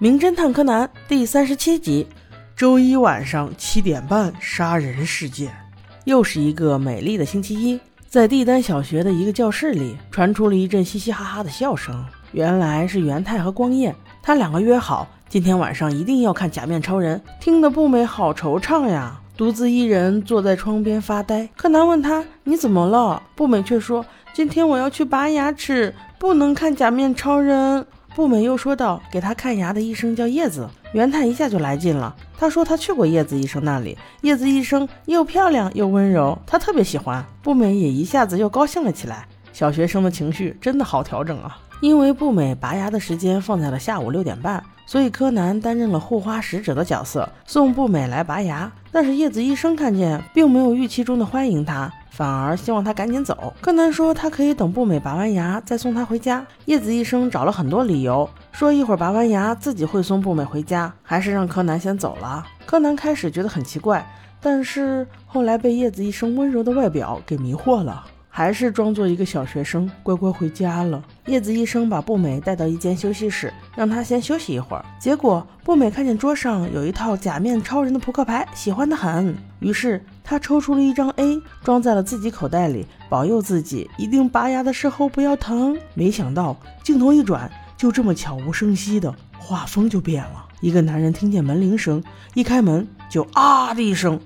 名侦探柯南》第三十七集。周一晚上七点半，杀人事件。又是一个美丽的星期一，在帝丹小学的一个教室里，传出了一阵嘻嘻哈哈的笑声。原来是元太和光彦，他两个约好，今天晚上一定要看《假面超人》，听得步美好惆怅呀，独自一人坐在窗边发呆。柯南问他：“你怎么了？”步美却说：“今天我要去拔牙齿，不能看《假面超人》。”步美又说道：“给他看牙的医生叫叶子。”元太一下就来劲了，他说他去过叶子医生那里，叶子医生又漂亮又温柔，他特别喜欢。步美也一下子又高兴了起来。小学生的情绪真的好调整啊！因为步美拔牙的时间放在了下午六点半，所以柯南担任了护花使者的角色，送步美来拔牙。但是叶子医生看见，并没有预期中的欢迎他。反而希望他赶紧走。柯南说他可以等步美拔完牙再送他回家。叶子医生找了很多理由，说一会儿拔完牙自己会送步美回家，还是让柯南先走了。柯南开始觉得很奇怪，但是后来被叶子医生温柔的外表给迷惑了。还是装作一个小学生，乖乖回家了。叶子医生把步美带到一间休息室，让她先休息一会儿。结果步美看见桌上有一套假面超人的扑克牌，喜欢的很，于是他抽出了一张 A，装在了自己口袋里，保佑自己一定拔牙的时候不要疼。没想到镜头一转，就这么悄无声息的画风就变了。一个男人听见门铃声，一开门就啊的一声，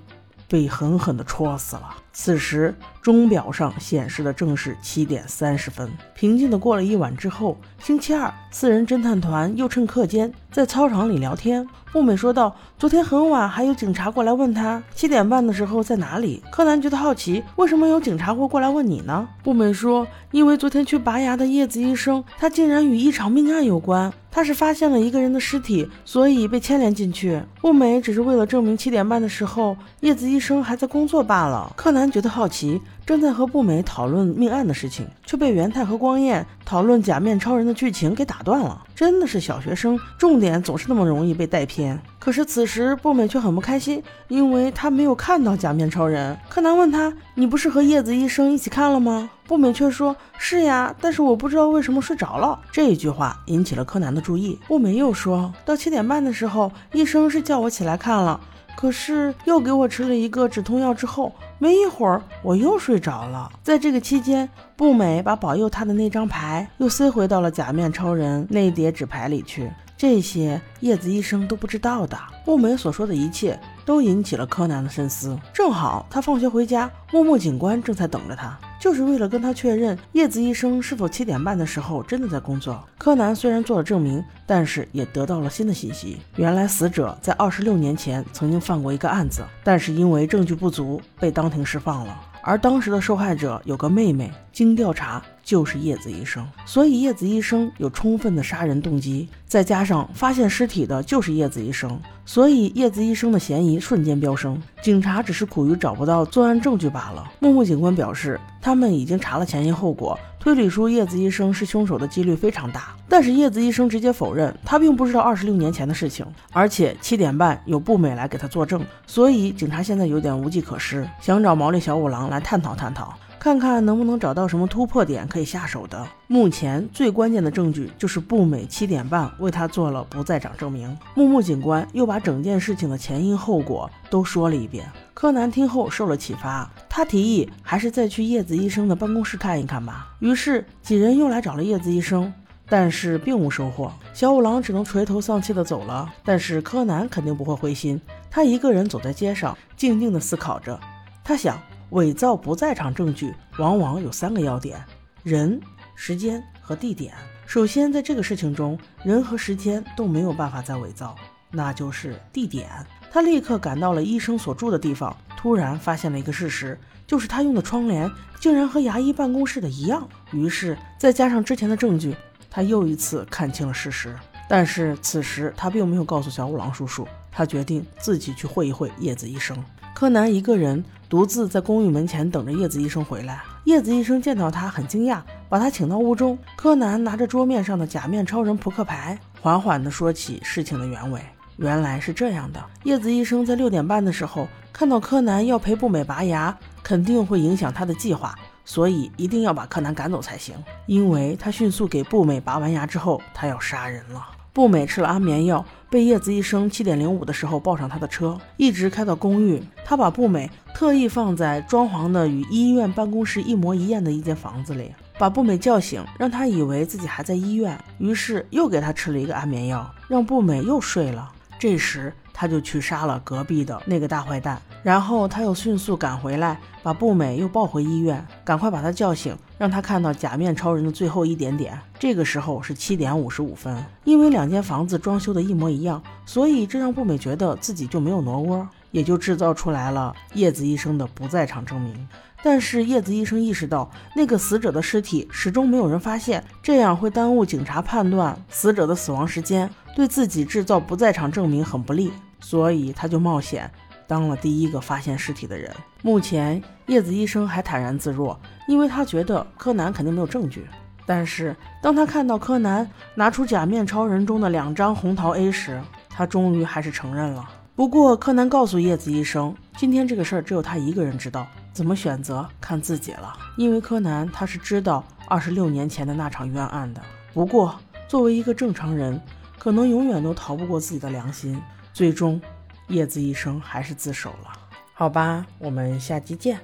被狠狠的戳死了。此时钟表上显示的正是七点三十分。平静的过了一晚之后，星期二，四人侦探团又趁课间在操场里聊天。步美说道：“昨天很晚，还有警察过来问他七点半的时候在哪里。”柯南觉得好奇，为什么有警察会过来问你呢？步美说：“因为昨天去拔牙的叶子医生，他竟然与一场命案有关。他是发现了一个人的尸体，所以被牵连进去。步美只是为了证明七点半的时候叶子医生还在工作罢了。”柯南觉得好奇。正在和步美讨论命案的事情，却被元太和光彦讨论假面超人的剧情给打断了。真的是小学生，重点总是那么容易被带偏。可是此时步美却很不开心，因为她没有看到假面超人。柯南问他：“你不是和叶子医生一起看了吗？”步美却说：“是呀，但是我不知道为什么睡着了。”这一句话引起了柯南的注意。步美又说到七点半的时候，医生是叫我起来看了。可是又给我吃了一个止痛药之后，没一会儿我又睡着了。在这个期间，步美把保佑他的那张牌又塞回到了假面超人那叠纸牌里去。这些叶子医生都不知道的。木美所说的一切都引起了柯南的深思。正好他放学回家，木木警官正在等着他。就是为了跟他确认叶子医生是否七点半的时候真的在工作。柯南虽然做了证明，但是也得到了新的信息。原来死者在二十六年前曾经犯过一个案子，但是因为证据不足，被当庭释放了。而当时的受害者有个妹妹，经调查就是叶子医生，所以叶子医生有充分的杀人动机。再加上发现尸体的就是叶子医生，所以叶子医生的嫌疑瞬间飙升。警察只是苦于找不到作案证据罢了。木木警官表示，他们已经查了前因后果。推理出叶子医生是凶手的几率非常大，但是叶子医生直接否认，他并不知道二十六年前的事情，而且七点半有步美来给他作证，所以警察现在有点无计可施，想找毛利小五郎来探讨探讨。看看能不能找到什么突破点可以下手的。目前最关键的证据就是步美七点半为他做了不在场证明。木木警官又把整件事情的前因后果都说了一遍。柯南听后受了启发，他提议还是再去叶子医生的办公室看一看吧。于是几人又来找了叶子医生，但是并无收获。小五郎只能垂头丧气的走了。但是柯南肯定不会灰心，他一个人走在街上，静静的思考着。他想。伪造不在场证据往往有三个要点：人、时间和地点。首先，在这个事情中，人和时间都没有办法再伪造，那就是地点。他立刻赶到了医生所住的地方，突然发现了一个事实，就是他用的窗帘竟然和牙医办公室的一样。于是，再加上之前的证据，他又一次看清了事实。但是此时他并没有告诉小五郎叔叔，他决定自己去会一会叶子医生。柯南一个人独自在公寓门前等着叶子医生回来。叶子医生见到他很惊讶，把他请到屋中。柯南拿着桌面上的假面超人扑克牌，缓缓地说起事情的原委。原来是这样的：叶子医生在六点半的时候看到柯南要陪步美拔牙，肯定会影响他的计划，所以一定要把柯南赶走才行。因为他迅速给步美拔完牙之后，他要杀人了。步美吃了安眠药，被叶子医生七点零五的时候抱上他的车，一直开到公寓。他把步美特意放在装潢的与医院办公室一模一样的一间房子里，把步美叫醒，让他以为自己还在医院，于是又给他吃了一个安眠药，让步美又睡了。这时。他就去杀了隔壁的那个大坏蛋，然后他又迅速赶回来，把步美又抱回医院，赶快把他叫醒，让他看到假面超人的最后一点点。这个时候是七点五十五分，因为两间房子装修的一模一样，所以这让步美觉得自己就没有挪窝，也就制造出来了叶子医生的不在场证明。但是叶子医生意识到，那个死者的尸体始终没有人发现，这样会耽误警察判断死者的死亡时间，对自己制造不在场证明很不利。所以他就冒险当了第一个发现尸体的人。目前叶子医生还坦然自若，因为他觉得柯南肯定没有证据。但是当他看到柯南拿出假面超人中的两张红桃 A 时，他终于还是承认了。不过柯南告诉叶子医生，今天这个事儿只有他一个人知道，怎么选择看自己了。因为柯南他是知道二十六年前的那场冤案的。不过作为一个正常人，可能永远都逃不过自己的良心。最终，叶子医生还是自首了。好吧，我们下期见。